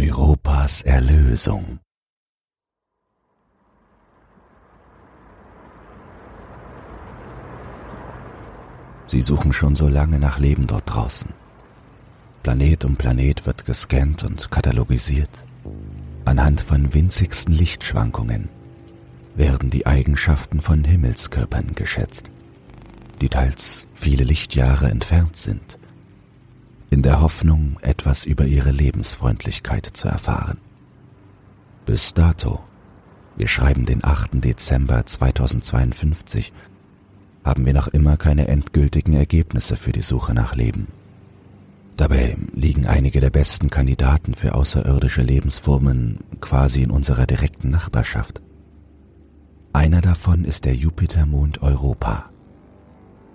Europas Erlösung. Sie suchen schon so lange nach Leben dort draußen. Planet um Planet wird gescannt und katalogisiert. Anhand von winzigsten Lichtschwankungen werden die Eigenschaften von Himmelskörpern geschätzt, die teils viele Lichtjahre entfernt sind in der Hoffnung, etwas über ihre Lebensfreundlichkeit zu erfahren. Bis dato, wir schreiben den 8. Dezember 2052, haben wir noch immer keine endgültigen Ergebnisse für die Suche nach Leben. Dabei liegen einige der besten Kandidaten für außerirdische Lebensformen quasi in unserer direkten Nachbarschaft. Einer davon ist der Jupitermond Europa.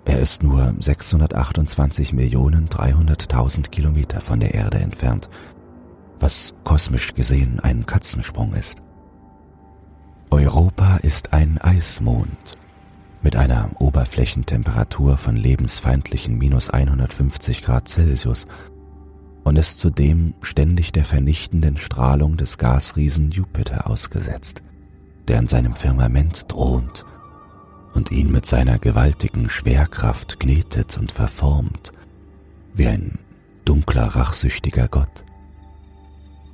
Er ist nur 628.300.000 Kilometer von der Erde entfernt, was kosmisch gesehen ein Katzensprung ist. Europa ist ein Eismond mit einer Oberflächentemperatur von lebensfeindlichen minus 150 Grad Celsius und ist zudem ständig der vernichtenden Strahlung des Gasriesen Jupiter ausgesetzt, der in seinem Firmament thront und ihn mit seiner gewaltigen Schwerkraft knetet und verformt, wie ein dunkler, rachsüchtiger Gott.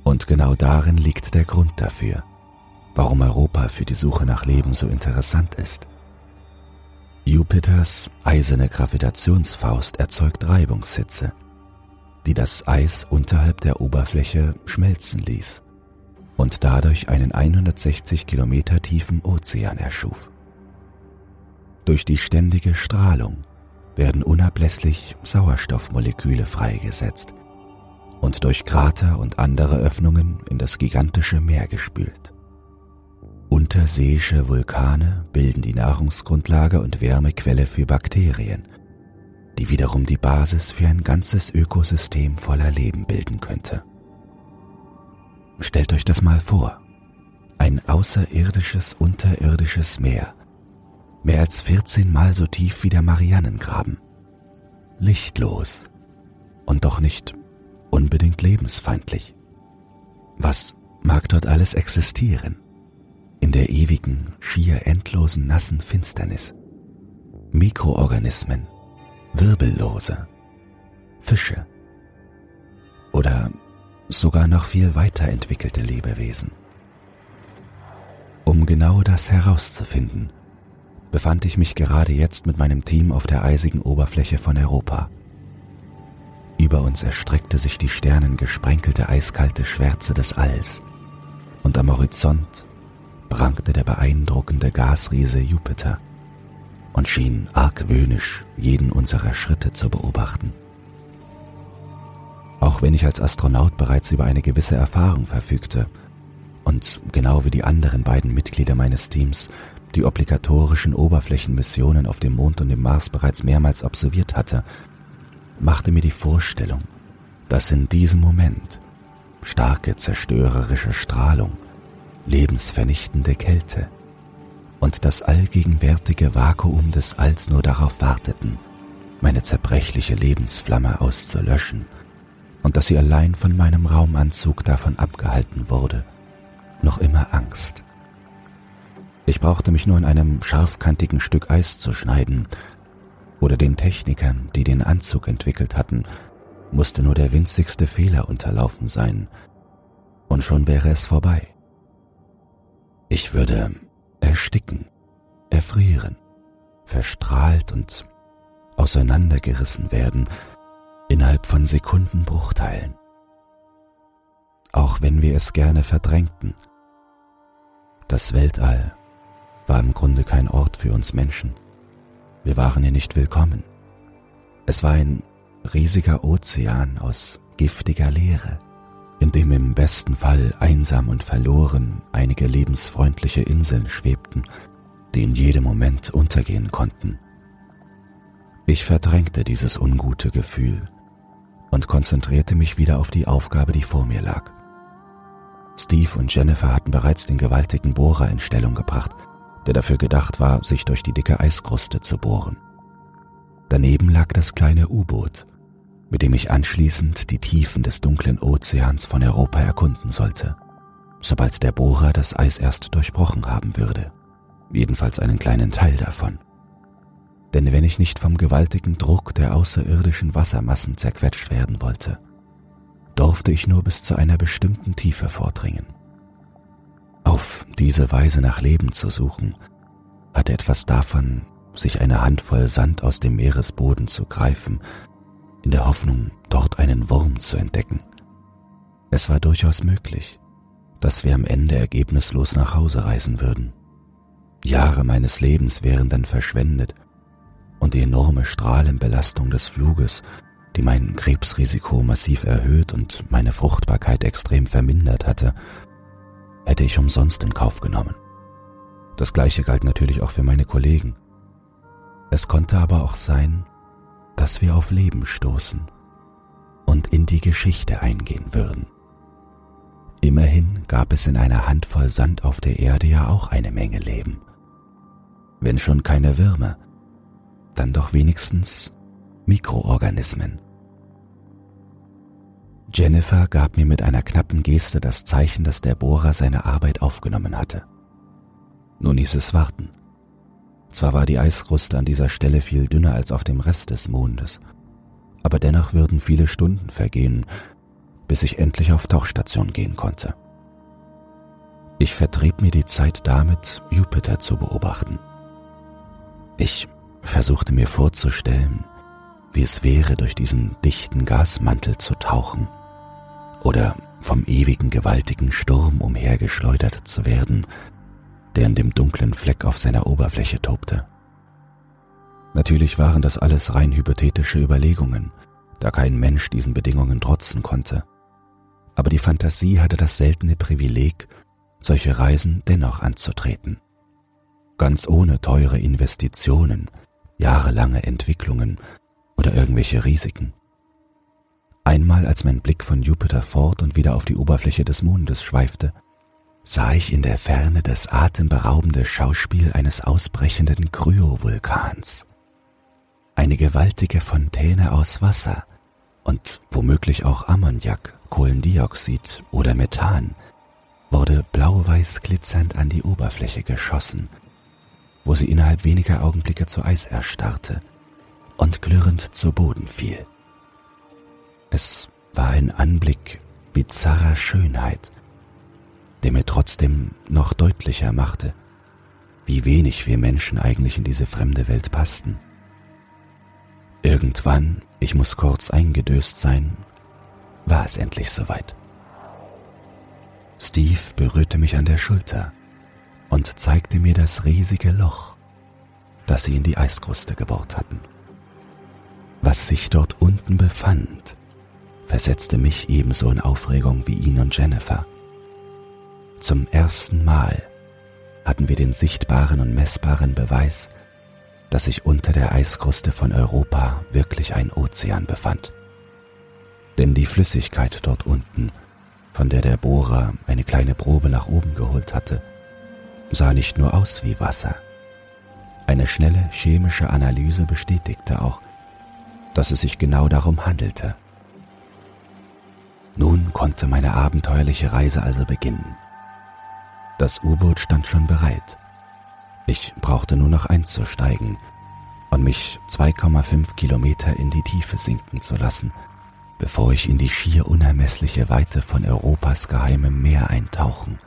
Und genau darin liegt der Grund dafür, warum Europa für die Suche nach Leben so interessant ist. Jupiters eiserne Gravitationsfaust erzeugt Reibungshitze, die das Eis unterhalb der Oberfläche schmelzen ließ und dadurch einen 160 Kilometer tiefen Ozean erschuf. Durch die ständige Strahlung werden unablässlich Sauerstoffmoleküle freigesetzt und durch Krater und andere Öffnungen in das gigantische Meer gespült. Unterseeische Vulkane bilden die Nahrungsgrundlage und Wärmequelle für Bakterien, die wiederum die Basis für ein ganzes Ökosystem voller Leben bilden könnte. Stellt euch das mal vor. Ein außerirdisches, unterirdisches Meer mehr als 14 Mal so tief wie der Marianengraben. Lichtlos und doch nicht unbedingt lebensfeindlich. Was mag dort alles existieren? In der ewigen, schier endlosen nassen Finsternis. Mikroorganismen, Wirbellose, Fische oder sogar noch viel weiterentwickelte Lebewesen. Um genau das herauszufinden, befand ich mich gerade jetzt mit meinem Team auf der eisigen Oberfläche von Europa. Über uns erstreckte sich die sternengesprenkelte eiskalte Schwärze des Alls und am Horizont prangte der beeindruckende Gasriese Jupiter und schien argwöhnisch jeden unserer Schritte zu beobachten. Auch wenn ich als Astronaut bereits über eine gewisse Erfahrung verfügte und genau wie die anderen beiden Mitglieder meines Teams die obligatorischen Oberflächenmissionen auf dem Mond und dem Mars bereits mehrmals absolviert hatte, machte mir die Vorstellung, dass in diesem Moment starke zerstörerische Strahlung, lebensvernichtende Kälte und das allgegenwärtige Vakuum des Alls nur darauf warteten, meine zerbrechliche Lebensflamme auszulöschen, und dass sie allein von meinem Raumanzug davon abgehalten wurde, noch immer Angst ich brauchte mich nur in einem scharfkantigen Stück Eis zu schneiden, oder den Technikern, die den Anzug entwickelt hatten, musste nur der winzigste Fehler unterlaufen sein, und schon wäre es vorbei. Ich würde ersticken, erfrieren, verstrahlt und auseinandergerissen werden innerhalb von Sekundenbruchteilen. Auch wenn wir es gerne verdrängten. Das Weltall war im Grunde kein Ort für uns Menschen. Wir waren hier nicht willkommen. Es war ein riesiger Ozean aus giftiger Leere, in dem im besten Fall einsam und verloren einige lebensfreundliche Inseln schwebten, die in jedem Moment untergehen konnten. Ich verdrängte dieses ungute Gefühl und konzentrierte mich wieder auf die Aufgabe, die vor mir lag. Steve und Jennifer hatten bereits den gewaltigen Bohrer in Stellung gebracht, der dafür gedacht war, sich durch die dicke Eiskruste zu bohren. Daneben lag das kleine U-Boot, mit dem ich anschließend die Tiefen des dunklen Ozeans von Europa erkunden sollte, sobald der Bohrer das Eis erst durchbrochen haben würde, jedenfalls einen kleinen Teil davon. Denn wenn ich nicht vom gewaltigen Druck der außerirdischen Wassermassen zerquetscht werden wollte, durfte ich nur bis zu einer bestimmten Tiefe vordringen. Auf diese Weise nach Leben zu suchen, hatte etwas davon, sich eine Handvoll Sand aus dem Meeresboden zu greifen, in der Hoffnung, dort einen Wurm zu entdecken. Es war durchaus möglich, dass wir am Ende ergebnislos nach Hause reisen würden. Jahre meines Lebens wären dann verschwendet und die enorme Strahlenbelastung des Fluges, die mein Krebsrisiko massiv erhöht und meine Fruchtbarkeit extrem vermindert hatte, hätte ich umsonst in Kauf genommen. Das gleiche galt natürlich auch für meine Kollegen. Es konnte aber auch sein, dass wir auf Leben stoßen und in die Geschichte eingehen würden. Immerhin gab es in einer Handvoll Sand auf der Erde ja auch eine Menge Leben. Wenn schon keine Würmer, dann doch wenigstens Mikroorganismen. Jennifer gab mir mit einer knappen Geste das Zeichen, dass der Bohrer seine Arbeit aufgenommen hatte. Nun hieß es warten. Zwar war die Eiskruste an dieser Stelle viel dünner als auf dem Rest des Mondes, aber dennoch würden viele Stunden vergehen, bis ich endlich auf Tauchstation gehen konnte. Ich vertrieb mir die Zeit damit, Jupiter zu beobachten. Ich versuchte mir vorzustellen, wie es wäre, durch diesen dichten Gasmantel zu tauchen oder vom ewigen gewaltigen Sturm umhergeschleudert zu werden, der in dem dunklen Fleck auf seiner Oberfläche tobte. Natürlich waren das alles rein hypothetische Überlegungen, da kein Mensch diesen Bedingungen trotzen konnte. Aber die Fantasie hatte das seltene Privileg, solche Reisen dennoch anzutreten. Ganz ohne teure Investitionen, jahrelange Entwicklungen oder irgendwelche Risiken. Einmal als mein Blick von Jupiter fort und wieder auf die Oberfläche des Mondes schweifte, sah ich in der Ferne das atemberaubende Schauspiel eines ausbrechenden Kryovulkans. Eine gewaltige Fontäne aus Wasser und womöglich auch Ammoniak, Kohlendioxid oder Methan wurde blau-weiß glitzernd an die Oberfläche geschossen, wo sie innerhalb weniger Augenblicke zu Eis erstarrte und klirrend zu Boden fiel. Es war ein Anblick bizarrer Schönheit, der mir trotzdem noch deutlicher machte, wie wenig wir Menschen eigentlich in diese fremde Welt passten. Irgendwann, ich muss kurz eingedöst sein, war es endlich soweit. Steve berührte mich an der Schulter und zeigte mir das riesige Loch, das sie in die Eiskruste gebohrt hatten. Was sich dort unten befand, versetzte mich ebenso in Aufregung wie ihn und Jennifer. Zum ersten Mal hatten wir den sichtbaren und messbaren Beweis, dass sich unter der Eiskruste von Europa wirklich ein Ozean befand. Denn die Flüssigkeit dort unten, von der der Bohrer eine kleine Probe nach oben geholt hatte, sah nicht nur aus wie Wasser. Eine schnelle chemische Analyse bestätigte auch, dass es sich genau darum handelte. Nun konnte meine abenteuerliche Reise also beginnen. Das U-Boot stand schon bereit. Ich brauchte nur noch einzusteigen und mich 2,5 Kilometer in die Tiefe sinken zu lassen, bevor ich in die schier unermessliche Weite von Europas geheimem Meer eintauchen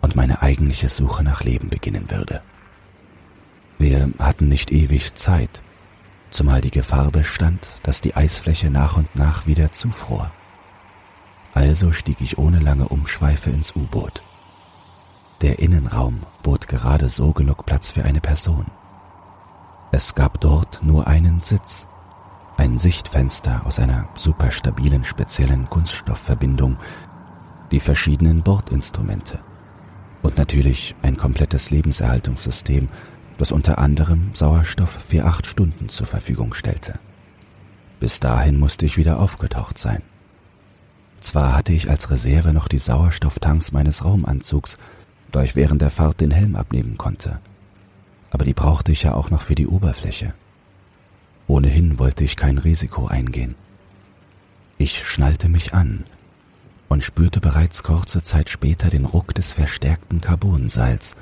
und meine eigentliche Suche nach Leben beginnen würde. Wir hatten nicht ewig Zeit, zumal die Gefahr bestand, dass die Eisfläche nach und nach wieder zufror. Also stieg ich ohne lange Umschweife ins U-Boot. Der Innenraum bot gerade so genug Platz für eine Person. Es gab dort nur einen Sitz, ein Sichtfenster aus einer superstabilen speziellen Kunststoffverbindung, die verschiedenen Bordinstrumente und natürlich ein komplettes Lebenserhaltungssystem, das unter anderem Sauerstoff für acht Stunden zur Verfügung stellte. Bis dahin musste ich wieder aufgetaucht sein. Zwar hatte ich als Reserve noch die Sauerstofftanks meines Raumanzugs, da ich während der Fahrt den Helm abnehmen konnte, aber die brauchte ich ja auch noch für die Oberfläche. Ohnehin wollte ich kein Risiko eingehen, Ich schnallte mich an und spürte bereits kurze Zeit später den Ruck des verstärkten Carbonseils,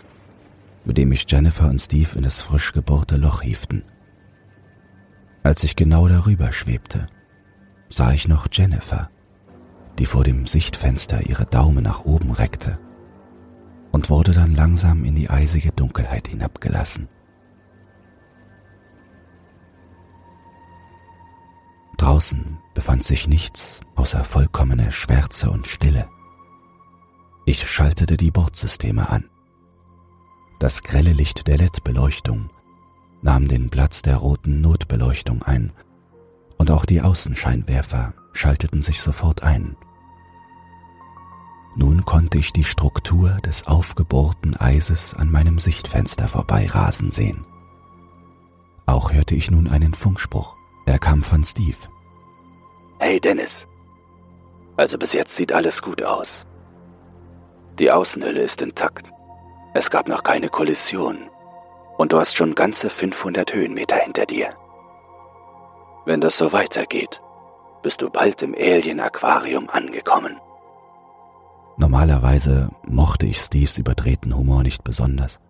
mit dem mich Jennifer und Steve in das frisch gebohrte Loch hieften. Als ich genau darüber schwebte, sah ich noch Jennifer, die vor dem Sichtfenster ihre Daumen nach oben reckte und wurde dann langsam in die eisige Dunkelheit hinabgelassen. Draußen befand sich nichts außer vollkommene Schwärze und Stille. Ich schaltete die Bordsysteme an. Das grelle Licht der LED-Beleuchtung nahm den Platz der roten Notbeleuchtung ein, und auch die Außenscheinwerfer schalteten sich sofort ein. Nun konnte ich die Struktur des aufgebohrten Eises an meinem Sichtfenster vorbeirasen sehen. Auch hörte ich nun einen Funkspruch. Er kam von Steve. Hey Dennis. Also bis jetzt sieht alles gut aus. Die Außenhülle ist intakt. Es gab noch keine Kollision. Und du hast schon ganze 500 Höhenmeter hinter dir. Wenn das so weitergeht, bist du bald im Alien-Aquarium angekommen. Normalerweise mochte ich Steves überdrehten Humor nicht besonders.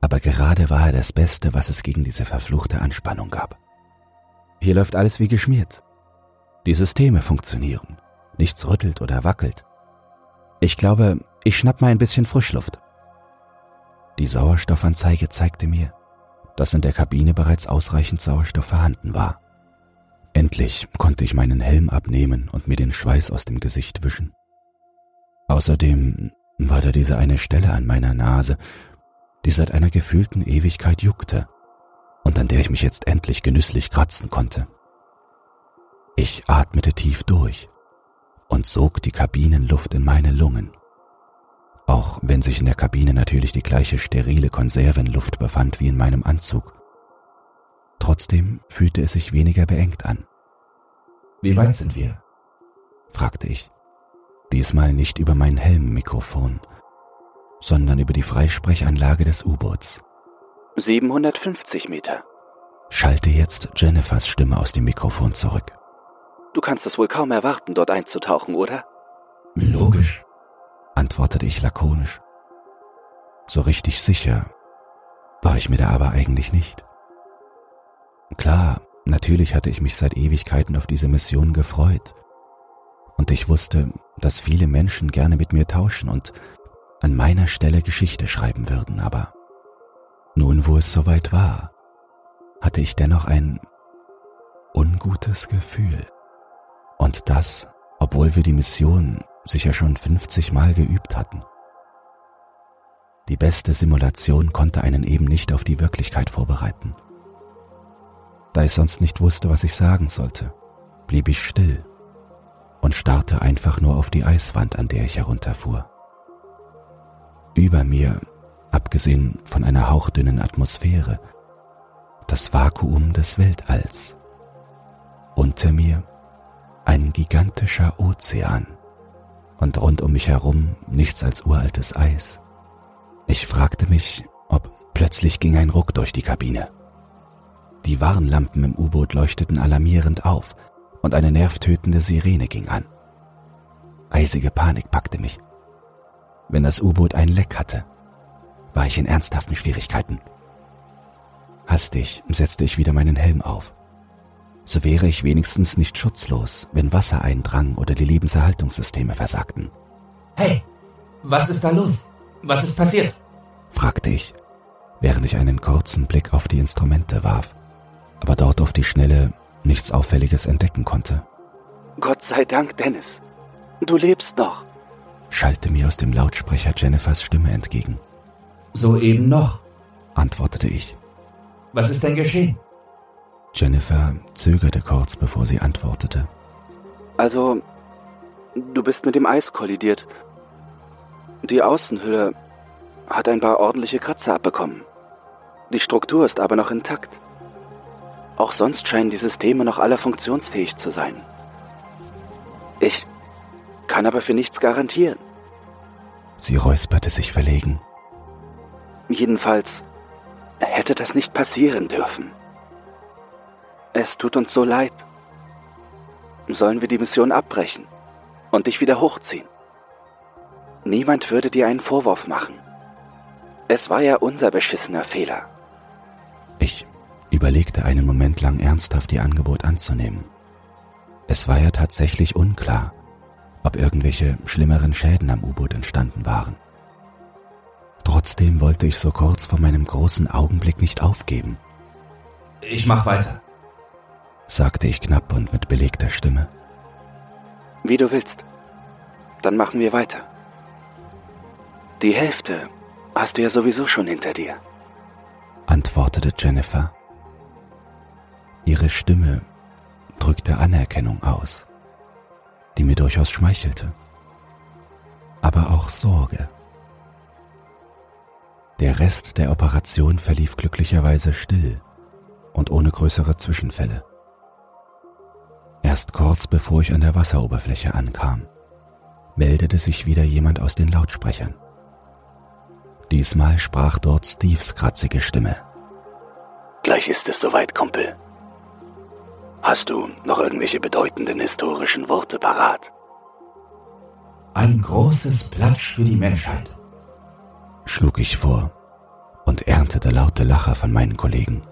Aber gerade war er das Beste, was es gegen diese verfluchte Anspannung gab. Hier läuft alles wie geschmiert. Die Systeme funktionieren. Nichts rüttelt oder wackelt. Ich glaube, ich schnapp mal ein bisschen Frischluft. Die Sauerstoffanzeige zeigte mir, dass in der Kabine bereits ausreichend Sauerstoff vorhanden war. Endlich konnte ich meinen Helm abnehmen und mir den Schweiß aus dem Gesicht wischen. Außerdem war da diese eine Stelle an meiner Nase, die seit einer gefühlten Ewigkeit juckte und an der ich mich jetzt endlich genüsslich kratzen konnte. Ich atmete tief durch und sog die Kabinenluft in meine Lungen auch wenn sich in der Kabine natürlich die gleiche sterile Konservenluft befand wie in meinem Anzug. Trotzdem fühlte es sich weniger beengt an. Wie weit sind wir? fragte ich. Diesmal nicht über mein Helmmikrofon, sondern über die Freisprechanlage des U-Boots. 750 Meter. Schallte jetzt Jennifers Stimme aus dem Mikrofon zurück. Du kannst es wohl kaum erwarten, dort einzutauchen, oder? Logisch antwortete ich lakonisch. So richtig sicher war ich mir da aber eigentlich nicht. Klar, natürlich hatte ich mich seit Ewigkeiten auf diese Mission gefreut. Und ich wusste, dass viele Menschen gerne mit mir tauschen und an meiner Stelle Geschichte schreiben würden, aber nun, wo es soweit war, hatte ich dennoch ein ungutes Gefühl. Und das, obwohl wir die Mission sicher schon 50 Mal geübt hatten. Die beste Simulation konnte einen eben nicht auf die Wirklichkeit vorbereiten. Da ich sonst nicht wusste, was ich sagen sollte, blieb ich still und starrte einfach nur auf die Eiswand, an der ich herunterfuhr. Über mir, abgesehen von einer hauchdünnen Atmosphäre, das Vakuum des Weltalls. Unter mir ein gigantischer Ozean und rund um mich herum nichts als uraltes Eis. Ich fragte mich, ob plötzlich ging ein Ruck durch die Kabine. Die Warnlampen im U-Boot leuchteten alarmierend auf und eine nervtötende Sirene ging an. Eisige Panik packte mich. Wenn das U-Boot ein Leck hatte, war ich in ernsthaften Schwierigkeiten. Hastig setzte ich wieder meinen Helm auf so wäre ich wenigstens nicht schutzlos, wenn Wasser eindrang oder die Lebenserhaltungssysteme versagten. Hey, was ist da los? Was ist passiert? fragte ich, während ich einen kurzen Blick auf die Instrumente warf, aber dort auf die Schnelle nichts Auffälliges entdecken konnte. Gott sei Dank, Dennis. Du lebst noch, schallte mir aus dem Lautsprecher Jennifers Stimme entgegen. Soeben noch, antwortete ich. Was ist denn geschehen? Jennifer zögerte kurz, bevor sie antwortete. Also, du bist mit dem Eis kollidiert. Die Außenhülle hat ein paar ordentliche Kratzer abbekommen. Die Struktur ist aber noch intakt. Auch sonst scheinen die Systeme noch alle funktionsfähig zu sein. Ich kann aber für nichts garantieren. Sie räusperte sich verlegen. Jedenfalls hätte das nicht passieren dürfen. Es tut uns so leid. sollen wir die Mission abbrechen und dich wieder hochziehen. Niemand würde dir einen Vorwurf machen. Es war ja unser beschissener Fehler. Ich überlegte einen Moment lang ernsthaft ihr Angebot anzunehmen. Es war ja tatsächlich unklar, ob irgendwelche schlimmeren Schäden am U-Boot entstanden waren. Trotzdem wollte ich so kurz vor meinem großen Augenblick nicht aufgeben. Ich mach weiter, sagte ich knapp und mit belegter Stimme. Wie du willst. Dann machen wir weiter. Die Hälfte hast du ja sowieso schon hinter dir, antwortete Jennifer. Ihre Stimme drückte Anerkennung aus, die mir durchaus schmeichelte, aber auch Sorge. Der Rest der Operation verlief glücklicherweise still und ohne größere Zwischenfälle. Erst kurz bevor ich an der Wasseroberfläche ankam, meldete sich wieder jemand aus den Lautsprechern. Diesmal sprach dort Steves kratzige Stimme. Gleich ist es soweit, Kumpel. Hast du noch irgendwelche bedeutenden historischen Worte parat? Ein großes Platsch für die Menschheit, schlug ich vor und erntete laute Lacher von meinen Kollegen.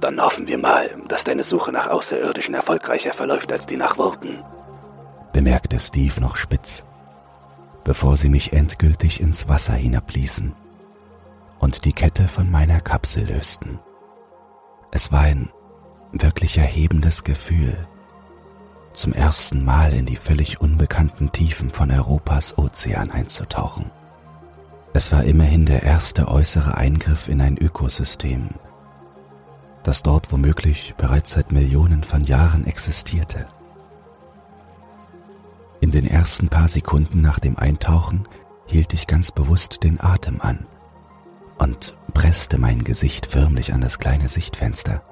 Dann hoffen wir mal, dass deine Suche nach Außerirdischen erfolgreicher verläuft als die nach Worten, bemerkte Steve noch spitz, bevor sie mich endgültig ins Wasser hinabließen und die Kette von meiner Kapsel lösten. Es war ein wirklich erhebendes Gefühl, zum ersten Mal in die völlig unbekannten Tiefen von Europas Ozean einzutauchen. Es war immerhin der erste äußere Eingriff in ein Ökosystem, das dort womöglich bereits seit Millionen von Jahren existierte. In den ersten paar Sekunden nach dem Eintauchen hielt ich ganz bewusst den Atem an und presste mein Gesicht förmlich an das kleine Sichtfenster.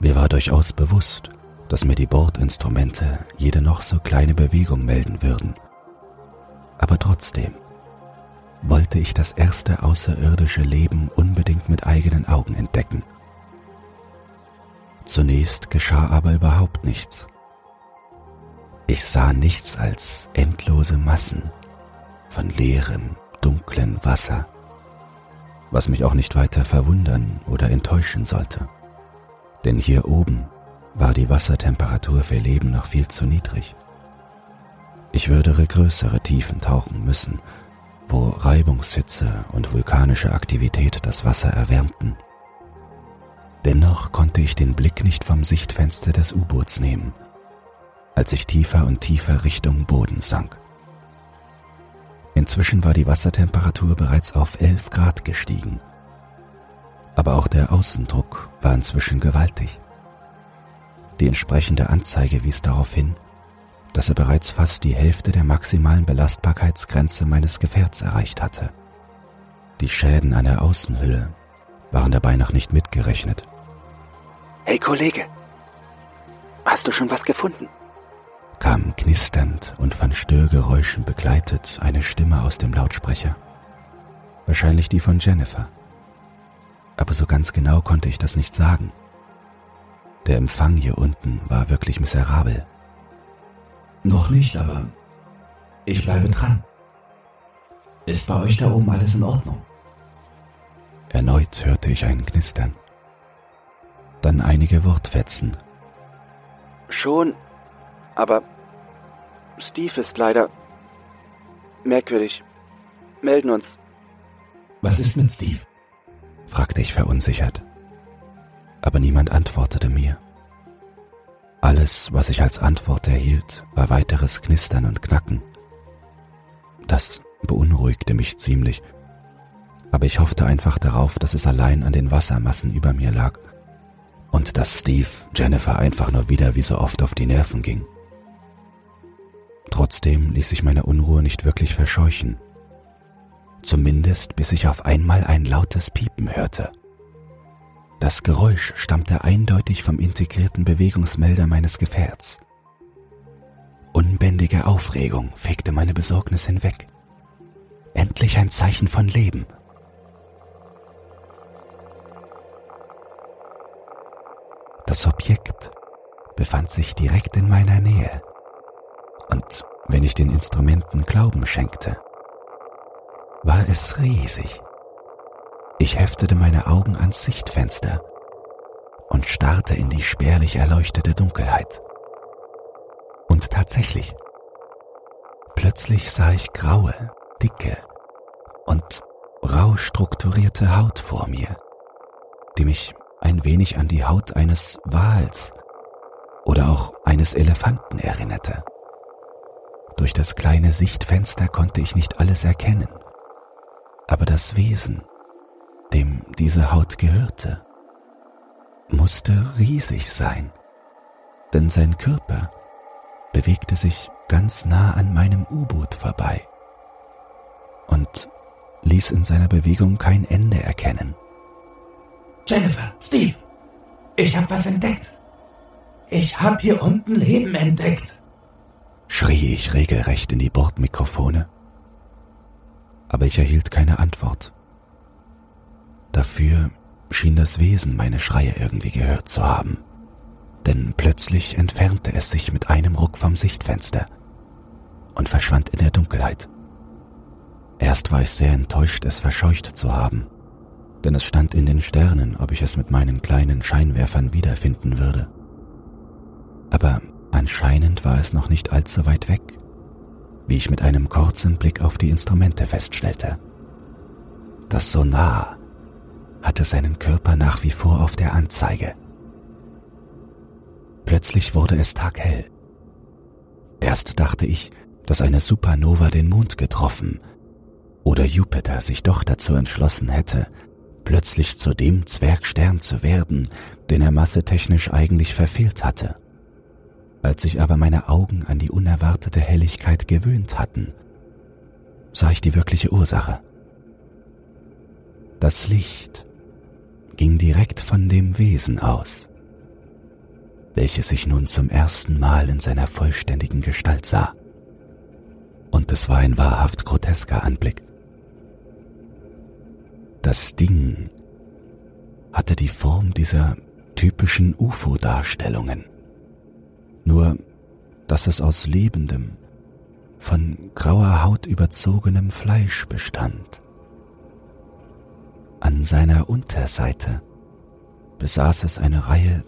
Mir war durchaus bewusst, dass mir die Bordinstrumente jede noch so kleine Bewegung melden würden. Aber trotzdem wollte ich das erste außerirdische Leben unbedingt mit eigenen Augen entdecken. Zunächst geschah aber überhaupt nichts. Ich sah nichts als endlose Massen von leerem, dunklen Wasser, was mich auch nicht weiter verwundern oder enttäuschen sollte. Denn hier oben war die Wassertemperatur für Leben noch viel zu niedrig. Ich würde größere Tiefen tauchen müssen, wo Reibungshitze und vulkanische Aktivität das Wasser erwärmten. Dennoch konnte ich den Blick nicht vom Sichtfenster des U-Boots nehmen, als ich tiefer und tiefer Richtung Boden sank. Inzwischen war die Wassertemperatur bereits auf 11 Grad gestiegen. Aber auch der Außendruck war inzwischen gewaltig. Die entsprechende Anzeige wies darauf hin, dass er bereits fast die Hälfte der maximalen Belastbarkeitsgrenze meines Gefährts erreicht hatte. Die Schäden an der Außenhülle waren dabei noch nicht mitgerechnet. Hey Kollege, hast du schon was gefunden? kam knisternd und von Störgeräuschen begleitet eine Stimme aus dem Lautsprecher. Wahrscheinlich die von Jennifer. Aber so ganz genau konnte ich das nicht sagen. Der Empfang hier unten war wirklich miserabel. Noch nicht, aber ich bleibe dran. Ist bei euch da oben alles in Ordnung? Erneut hörte ich ein Knistern. Dann einige Wortfetzen. Schon, aber Steve ist leider merkwürdig. Melden uns. Was ist mit Steve? Fragte ich verunsichert. Aber niemand antwortete mir. Alles, was ich als Antwort erhielt, war weiteres Knistern und Knacken. Das beunruhigte mich ziemlich, aber ich hoffte einfach darauf, dass es allein an den Wassermassen über mir lag und dass Steve Jennifer einfach nur wieder wie so oft auf die Nerven ging. Trotzdem ließ sich meine Unruhe nicht wirklich verscheuchen. Zumindest bis ich auf einmal ein lautes Piepen hörte. Das Geräusch stammte eindeutig vom integrierten Bewegungsmelder meines Gefährts. Unbändige Aufregung fegte meine Besorgnis hinweg. Endlich ein Zeichen von Leben. Das Objekt befand sich direkt in meiner Nähe. Und wenn ich den Instrumenten Glauben schenkte, war es riesig. Ich heftete meine Augen ans Sichtfenster und starrte in die spärlich erleuchtete Dunkelheit. Und tatsächlich, plötzlich sah ich graue, dicke und rau strukturierte Haut vor mir, die mich ein wenig an die Haut eines Wals oder auch eines Elefanten erinnerte. Durch das kleine Sichtfenster konnte ich nicht alles erkennen, aber das Wesen, dem diese Haut gehörte, musste riesig sein, denn sein Körper bewegte sich ganz nah an meinem U-Boot vorbei und ließ in seiner Bewegung kein Ende erkennen. Jennifer, Steve, ich hab was entdeckt. Ich hab hier unten Leben entdeckt, schrie ich regelrecht in die Bordmikrofone. Aber ich erhielt keine Antwort. Dafür schien das Wesen meine Schreie irgendwie gehört zu haben, denn plötzlich entfernte es sich mit einem Ruck vom Sichtfenster und verschwand in der Dunkelheit. Erst war ich sehr enttäuscht, es verscheucht zu haben, denn es stand in den Sternen, ob ich es mit meinen kleinen Scheinwerfern wiederfinden würde. Aber anscheinend war es noch nicht allzu weit weg, wie ich mit einem kurzen Blick auf die Instrumente feststellte. Das Sonar hatte seinen Körper nach wie vor auf der Anzeige. Plötzlich wurde es taghell. Erst dachte ich, dass eine Supernova den Mond getroffen oder Jupiter sich doch dazu entschlossen hätte, plötzlich zu dem Zwergstern zu werden, den er massetechnisch eigentlich verfehlt hatte. Als sich aber meine Augen an die unerwartete Helligkeit gewöhnt hatten, sah ich die wirkliche Ursache. Das Licht ging direkt von dem Wesen aus, welches sich nun zum ersten Mal in seiner vollständigen Gestalt sah. Und es war ein wahrhaft grotesker Anblick. Das Ding hatte die Form dieser typischen UFO-Darstellungen, nur dass es aus lebendem, von grauer Haut überzogenem Fleisch bestand. An seiner Unterseite besaß es eine Reihe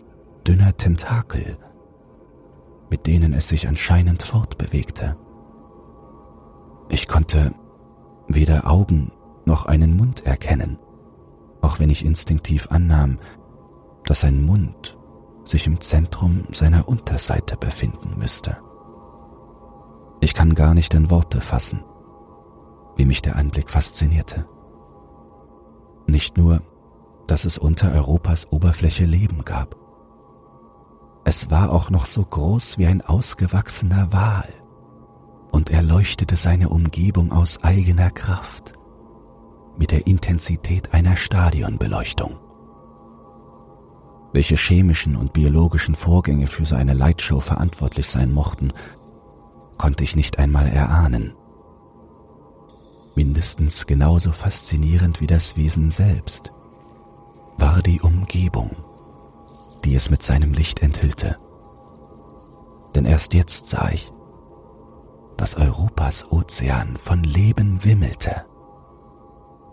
dünner Tentakel, mit denen es sich anscheinend fortbewegte. Ich konnte weder Augen noch einen Mund erkennen, auch wenn ich instinktiv annahm, dass sein Mund sich im Zentrum seiner Unterseite befinden müsste. Ich kann gar nicht in Worte fassen, wie mich der Anblick faszinierte. Nicht nur, dass es unter Europas Oberfläche Leben gab. Es war auch noch so groß wie ein ausgewachsener Wal und er leuchtete seine Umgebung aus eigener Kraft mit der Intensität einer Stadionbeleuchtung. Welche chemischen und biologischen Vorgänge für so eine Lightshow verantwortlich sein mochten, konnte ich nicht einmal erahnen mindestens genauso faszinierend wie das Wesen selbst, war die Umgebung, die es mit seinem Licht enthüllte. Denn erst jetzt sah ich, dass Europas Ozean von Leben wimmelte.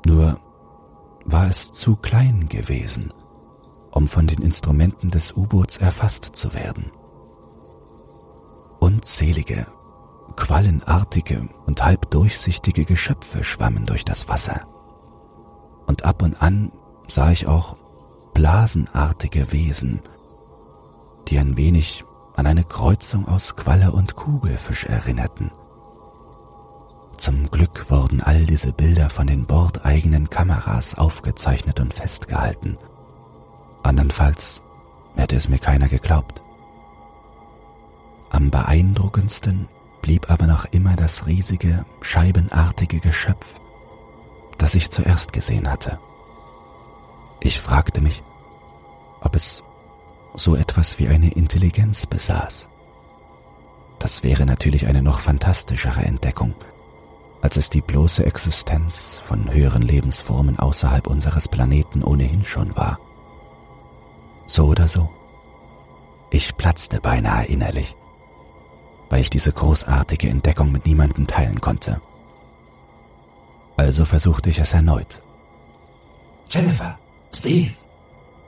Nur war es zu klein gewesen, um von den Instrumenten des U-Boots erfasst zu werden. Unzählige quallenartige und halb durchsichtige Geschöpfe schwammen durch das Wasser. Und ab und an sah ich auch blasenartige Wesen, die ein wenig an eine Kreuzung aus Qualle und Kugelfisch erinnerten. Zum Glück wurden all diese Bilder von den bordeigenen Kameras aufgezeichnet und festgehalten. Andernfalls hätte es mir keiner geglaubt. Am beeindruckendsten blieb aber noch immer das riesige, scheibenartige Geschöpf, das ich zuerst gesehen hatte. Ich fragte mich, ob es so etwas wie eine Intelligenz besaß. Das wäre natürlich eine noch fantastischere Entdeckung, als es die bloße Existenz von höheren Lebensformen außerhalb unseres Planeten ohnehin schon war. So oder so, Ich platzte beinahe innerlich, weil ich diese großartige Entdeckung mit niemandem teilen konnte. Also versuchte ich es erneut. Jennifer, Steve,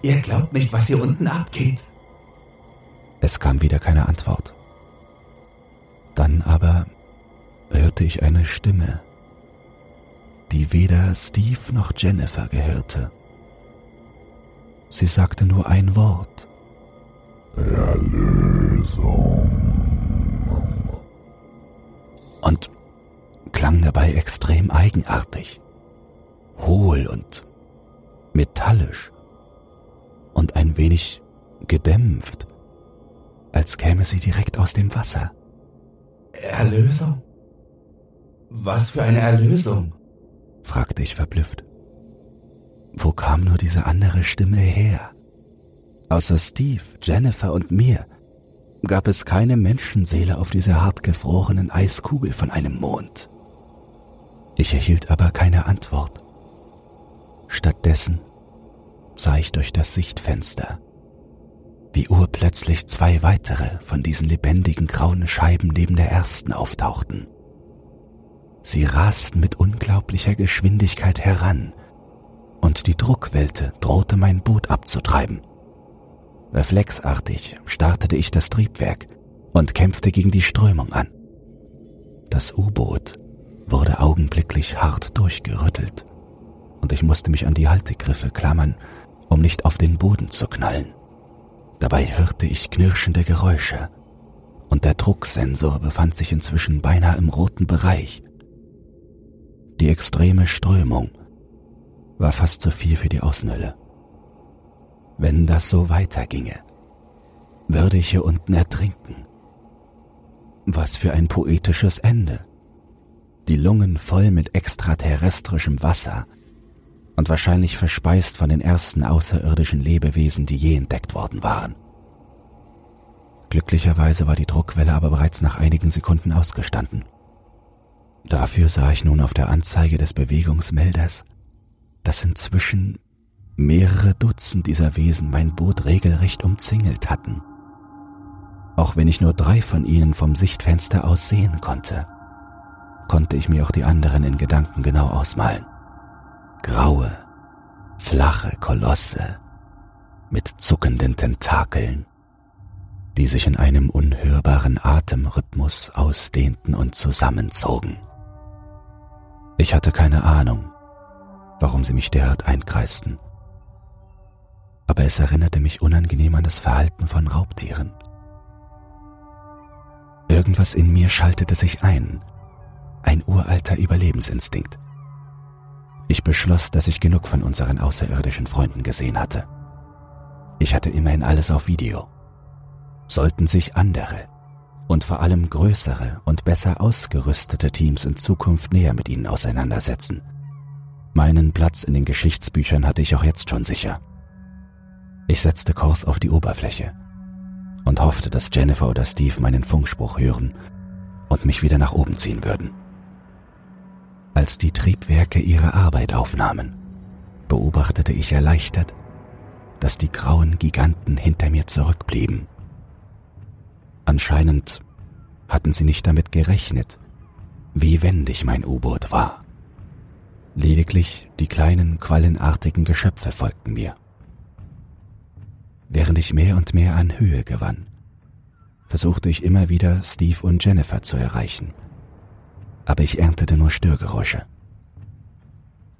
ihr glaubt nicht, was hier unten abgeht. Es kam wieder keine Antwort. Dann aber hörte ich eine Stimme, die weder Steve noch Jennifer gehörte. Sie sagte nur ein Wort. Erlösung. Und klang dabei extrem eigenartig, hohl und metallisch und ein wenig gedämpft, als käme sie direkt aus dem Wasser. Erlösung? Was für eine Erlösung? fragte ich verblüfft. Wo kam nur diese andere Stimme her? Außer Steve, Jennifer und mir gab es keine Menschenseele auf dieser hartgefrorenen Eiskugel von einem Mond. Ich erhielt aber keine Antwort. Stattdessen sah ich durch das Sichtfenster, wie urplötzlich zwei weitere von diesen lebendigen grauen Scheiben neben der ersten auftauchten. Sie rasten mit unglaublicher Geschwindigkeit heran, und die Druckwelte drohte mein Boot abzutreiben. Reflexartig startete ich das Triebwerk und kämpfte gegen die Strömung an. Das U-Boot wurde augenblicklich hart durchgerüttelt und ich musste mich an die Haltegriffe klammern, um nicht auf den Boden zu knallen. Dabei hörte ich knirschende Geräusche und der Drucksensor befand sich inzwischen beinahe im roten Bereich. Die extreme Strömung war fast zu viel für die Außenhülle. Wenn das so weiterginge, würde ich hier unten ertrinken. Was für ein poetisches Ende. Die Lungen voll mit extraterrestrischem Wasser und wahrscheinlich verspeist von den ersten außerirdischen Lebewesen, die je entdeckt worden waren. Glücklicherweise war die Druckwelle aber bereits nach einigen Sekunden ausgestanden. Dafür sah ich nun auf der Anzeige des Bewegungsmelders, dass inzwischen mehrere Dutzend dieser Wesen mein Boot regelrecht umzingelt hatten. Auch wenn ich nur drei von ihnen vom Sichtfenster aus sehen konnte, konnte ich mir auch die anderen in Gedanken genau ausmalen. Graue, flache Kolosse mit zuckenden Tentakeln, die sich in einem unhörbaren Atemrhythmus ausdehnten und zusammenzogen. Ich hatte keine Ahnung, warum sie mich derart einkreisten aber es erinnerte mich unangenehm an das Verhalten von Raubtieren. Irgendwas in mir schaltete sich ein, ein uralter Überlebensinstinkt. Ich beschloss, dass ich genug von unseren außerirdischen Freunden gesehen hatte. Ich hatte immerhin alles auf Video. Sollten sich andere und vor allem größere und besser ausgerüstete Teams in Zukunft näher mit ihnen auseinandersetzen. Meinen Platz in den Geschichtsbüchern hatte ich auch jetzt schon sicher. Ich setzte Kurs auf die Oberfläche und hoffte, dass Jennifer oder Steve meinen Funkspruch hören und mich wieder nach oben ziehen würden. Als die Triebwerke ihre Arbeit aufnahmen, beobachtete ich erleichtert, dass die grauen Giganten hinter mir zurückblieben. Anscheinend hatten sie nicht damit gerechnet, wie wendig mein U-Boot war. Lediglich die kleinen quallenartigen Geschöpfe folgten mir während ich mehr und mehr an Höhe gewann. Versuchte ich immer wieder, Steve und Jennifer zu erreichen. Aber ich erntete nur Störgeräusche.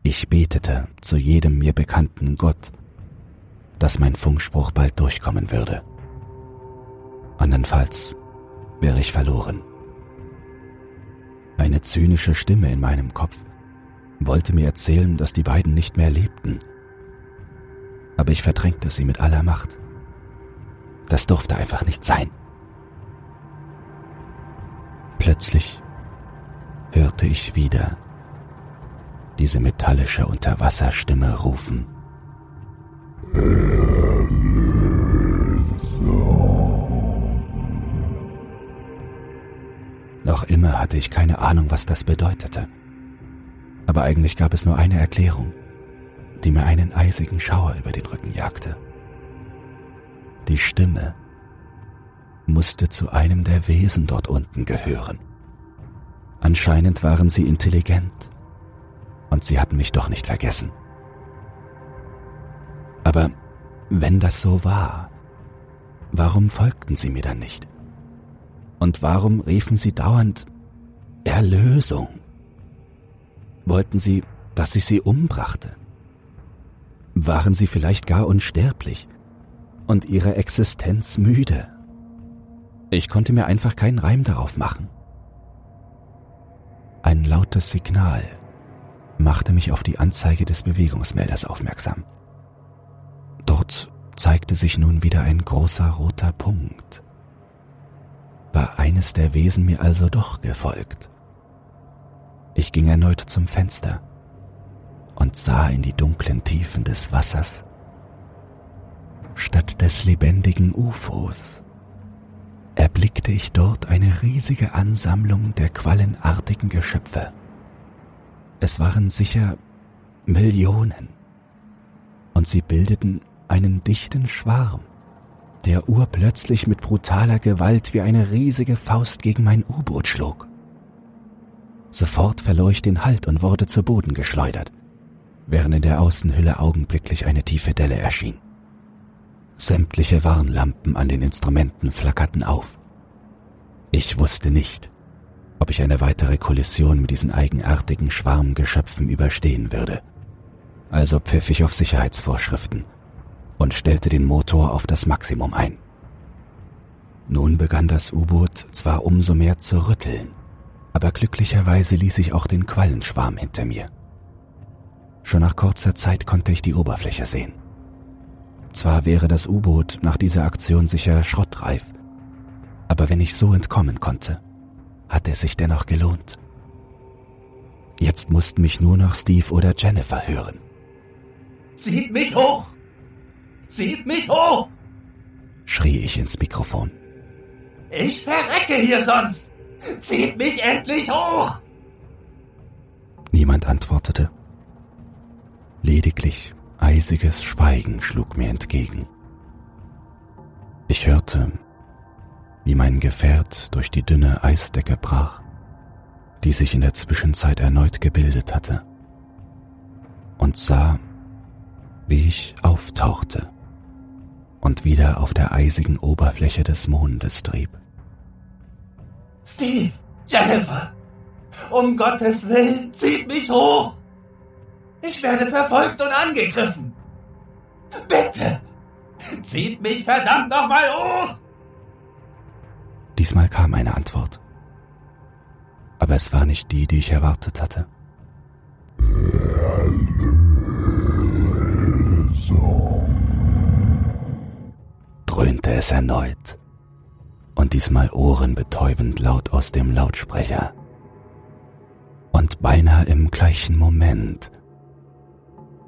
Ich betete zu jedem mir bekannten Gott, dass mein Funkspruch bald durchkommen würde. Andernfalls wäre ich verloren. Eine zynische Stimme in meinem Kopf wollte mir erzählen, dass die beiden nicht mehr lebten aber ich verdrängte sie mit aller Macht. Das durfte einfach nicht sein. Plötzlich hörte ich wieder diese metallische Unterwasserstimme rufen. Noch immer hatte ich keine Ahnung, was das bedeutete. Aber eigentlich gab es nur eine Erklärung die mir einen eisigen Schauer über den Rücken jagte. Die Stimme musste zu einem der Wesen dort unten gehören. Anscheinend waren sie intelligent und sie hatten mich doch nicht vergessen. Aber wenn das so war, warum folgten sie mir dann nicht? Und warum riefen sie dauernd Erlösung? Wollten sie, dass ich sie umbrachte? Waren sie vielleicht gar unsterblich und ihre Existenz müde? Ich konnte mir einfach keinen Reim darauf machen. Ein lautes Signal machte mich auf die Anzeige des Bewegungsmelders aufmerksam. Dort zeigte sich nun wieder ein großer roter Punkt. War eines der Wesen mir also doch gefolgt? Ich ging erneut zum Fenster und sah in die dunklen Tiefen des Wassers. Statt des lebendigen UFOs erblickte ich dort eine riesige Ansammlung der quallenartigen Geschöpfe. Es waren sicher Millionen, und sie bildeten einen dichten Schwarm, der urplötzlich mit brutaler Gewalt wie eine riesige Faust gegen mein U-Boot schlug. Sofort verlor ich den Halt und wurde zu Boden geschleudert während in der Außenhülle augenblicklich eine tiefe Delle erschien. Sämtliche Warnlampen an den Instrumenten flackerten auf. Ich wusste nicht, ob ich eine weitere Kollision mit diesen eigenartigen Schwarmgeschöpfen überstehen würde. Also pfiff ich auf Sicherheitsvorschriften und stellte den Motor auf das Maximum ein. Nun begann das U-Boot zwar umso mehr zu rütteln, aber glücklicherweise ließ ich auch den Quallenschwarm hinter mir. Schon nach kurzer Zeit konnte ich die Oberfläche sehen. Zwar wäre das U-Boot nach dieser Aktion sicher schrottreif, aber wenn ich so entkommen konnte, hat es sich dennoch gelohnt. Jetzt mussten mich nur noch Steve oder Jennifer hören. Zieht mich hoch! Zieht mich hoch! schrie ich ins Mikrofon. Ich verrecke hier sonst! Zieht mich endlich hoch! Niemand antwortete. Lediglich eisiges Schweigen schlug mir entgegen. Ich hörte, wie mein Gefährt durch die dünne Eisdecke brach, die sich in der Zwischenzeit erneut gebildet hatte, und sah, wie ich auftauchte und wieder auf der eisigen Oberfläche des Mondes trieb. Steve, Jennifer, um Gottes Willen, zieht mich hoch! Ich werde verfolgt und angegriffen. Bitte! Zieht mich verdammt nochmal hoch! Diesmal kam eine Antwort. Aber es war nicht die, die ich erwartet hatte. dröhnte es erneut und diesmal ohrenbetäubend laut aus dem Lautsprecher. Und beinahe im gleichen Moment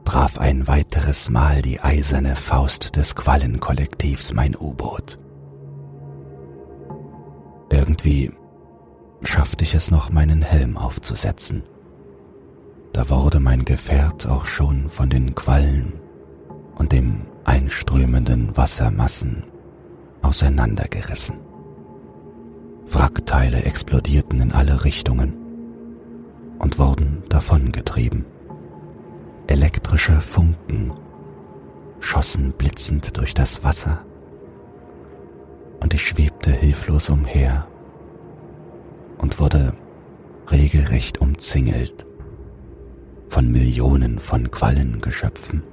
traf ein weiteres Mal die eiserne Faust des Quallenkollektivs mein U-Boot. Irgendwie schaffte ich es noch, meinen Helm aufzusetzen. Da wurde mein Gefährt auch schon von den Quallen und dem einströmenden Wassermassen auseinandergerissen. Wrackteile explodierten in alle Richtungen und wurden davongetrieben. Elektrische Funken schossen blitzend durch das Wasser und ich schwebte hilflos umher und wurde regelrecht umzingelt von Millionen von Quallengeschöpfen.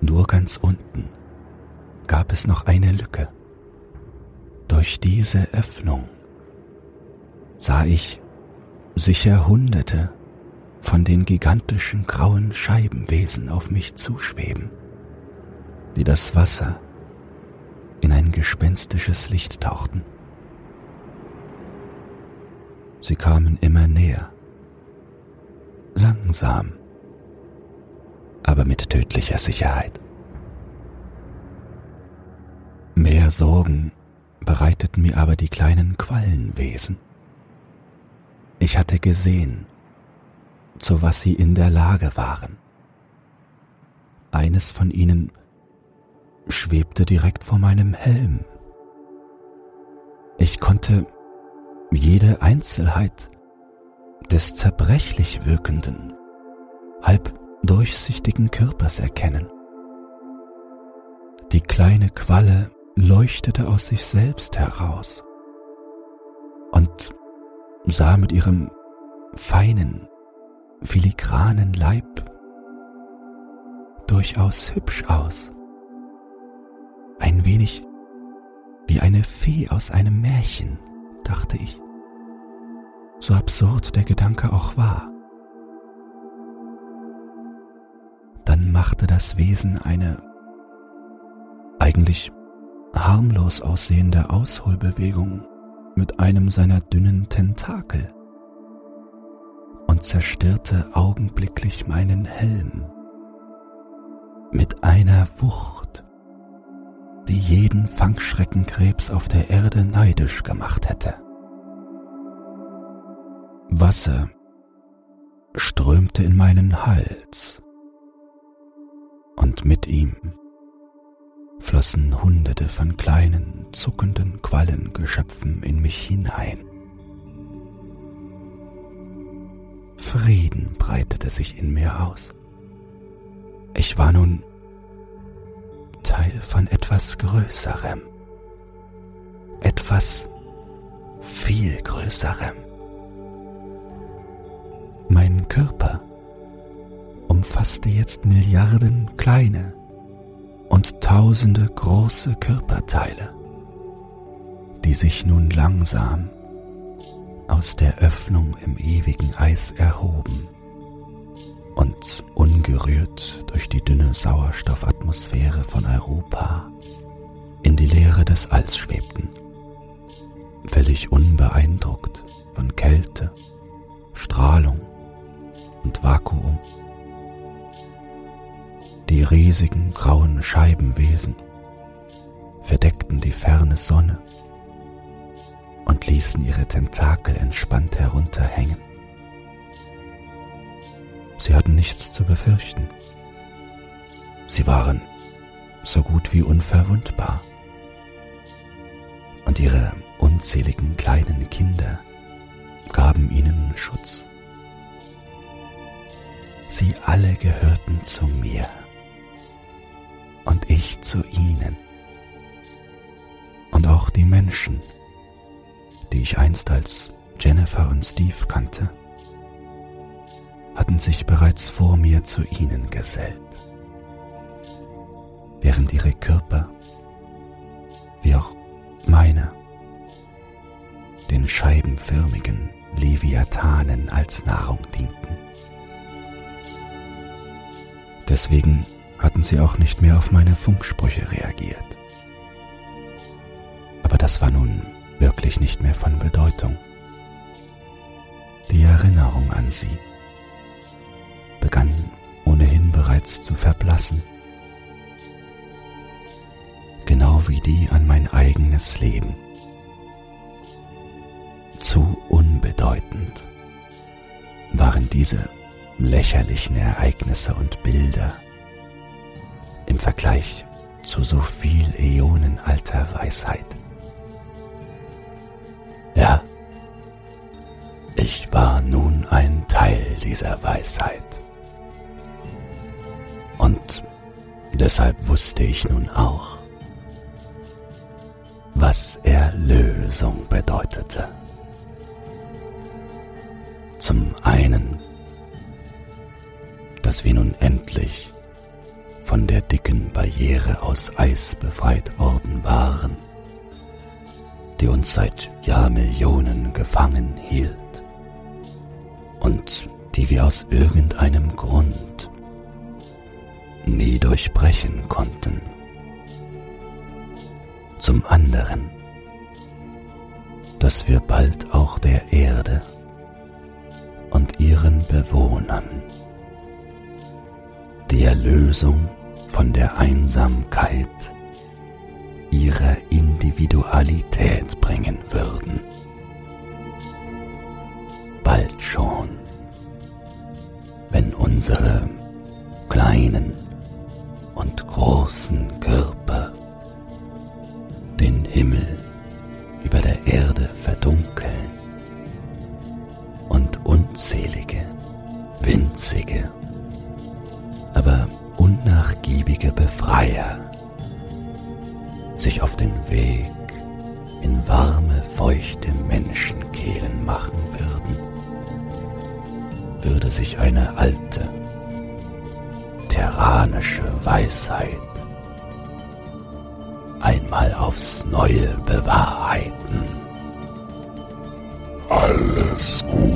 Nur ganz unten gab es noch eine Lücke. Durch diese Öffnung sah ich sicher Hunderte von den gigantischen grauen Scheibenwesen auf mich zuschweben, die das Wasser in ein gespenstisches Licht tauchten. Sie kamen immer näher, langsam, aber mit tödlicher Sicherheit. Mehr Sorgen bereiteten mir aber die kleinen Quallenwesen. Ich hatte gesehen, zu was sie in der Lage waren. Eines von ihnen schwebte direkt vor meinem Helm Ich konnte jede Einzelheit des zerbrechlich wirkenden, halb durchsichtigen Körpers erkennen. Die kleine Qualle leuchtete aus sich selbst heraus und sah mit ihrem feinen, filigranen Leib durchaus hübsch aus. Ein wenig wie eine Fee aus einem Märchen, dachte ich. So absurd der Gedanke auch war. Dann machte das Wesen eine eigentlich harmlos aussehende Ausholbewegung mit einem seiner dünnen Tentakel und zerstörte augenblicklich meinen Helm mit einer Wucht, die jeden Fangschreckenkrebs auf der Erde neidisch gemacht hätte. Wasser strömte in meinen Hals und mit ihm flossen Hunderte von kleinen, zuckenden Quallengeschöpfen in mich hinein. Frieden breitete sich in mir aus. Ich war nun Teil von etwas Größerem, etwas viel Größerem. Mein Körper umfasste jetzt Milliarden kleine und tausende große Körperteile, die sich nun langsam aus der Öffnung im ewigen Eis erhoben und ungerührt durch die dünne Sauerstoffatmosphäre von Europa in die Leere des Alls schwebten, völlig unbeeindruckt von Kälte, Strahlung und Vakuum. Die riesigen grauen Scheibenwesen verdeckten die ferne Sonne und ließen ihre Tentakel entspannt herunterhängen. Sie hatten nichts zu befürchten. Sie waren so gut wie unverwundbar. Und ihre unzähligen kleinen Kinder gaben ihnen Schutz. Sie alle gehörten zu mir und ich zu ihnen. Und auch die Menschen, die ich einst als Jennifer und Steve kannte, hatten sich bereits vor mir zu ihnen gesellt, während ihre Körper, wie auch meine, den scheibenförmigen Leviathanen als Nahrung dienten. Deswegen hatten sie auch nicht mehr auf meine Funksprüche reagiert. Aber das war nun wirklich nicht mehr von Bedeutung. Die Erinnerung an sie begann ohnehin bereits zu verblassen, genau wie die an mein eigenes Leben. Zu unbedeutend waren diese lächerlichen Ereignisse und Bilder im Vergleich zu so viel Äonen alter Weisheit. Ja, ich war nun ein Teil dieser Weisheit. Und deshalb wusste ich nun auch, was Erlösung bedeutete. Zum einen, dass wir nun endlich von der dicken Barriere aus Eis befreit worden waren, die uns seit Jahrmillionen gefangen hielt und die wir aus irgendeinem Grund nie durchbrechen konnten. Zum anderen, dass wir bald auch der Erde und ihren Bewohnern die Erlösung von der Einsamkeit ihrer Individualität bringen würden. Bald schon, wenn unsere kleinen und großen Körper den Himmel über der Erde verdunkeln und unzählige winzige aber unnachgiebige Befreier sich auf den Weg in warme, feuchte Menschenkehlen machen würden, würde sich eine alte, terranische Weisheit einmal aufs Neue bewahrheiten. Alles Gute